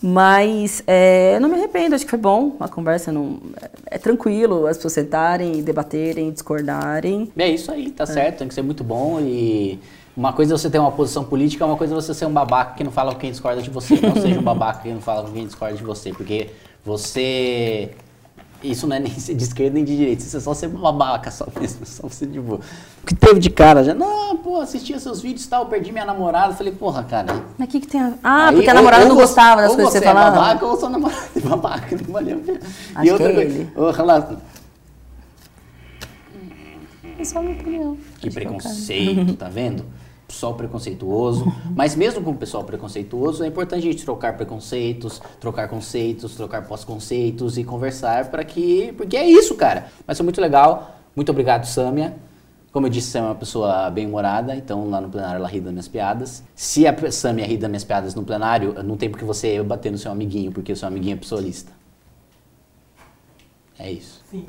Mas é, não me arrependo, acho que foi bom a conversa. Não, é, é tranquilo as pessoas sentarem, debaterem, discordarem. É isso aí, tá é. certo, tem que ser muito bom e. Uma coisa é você ter uma posição política, uma coisa é você ser um babaca que não fala com quem discorda de você. Não seja um babaca que não fala com quem discorda de você, porque você isso não é nem ser de esquerda nem de direita, isso é só ser babaca, só mesmo, só ser de boa. O que teve de cara já? Não, pô, assistia seus vídeos e tal, perdi minha namorada. Falei, porra, cara. Mas o que, que tem a... Ah, Aí, porque a namorada ou, não gostava das coisas que você é falava. babaca ou sou namorada de babaca, não valeu a pena. Acho e outra que é coisa. Oh, relato. É só minha opinião. Que preconceito, tá vendo? pessoal preconceituoso, mas mesmo com o pessoal preconceituoso, é importante a gente trocar preconceitos, trocar conceitos, trocar pós-conceitos e conversar para que. Porque é isso, cara. Mas foi muito legal. Muito obrigado, Sâmia. Como eu disse, você é uma pessoa bem-humorada, então lá no plenário ela ri das minhas piadas. Se a Samia ri das minhas piadas no plenário, não tem porque você bater no seu amiguinho, porque o seu amiguinho é pessoalista. É isso. Sim.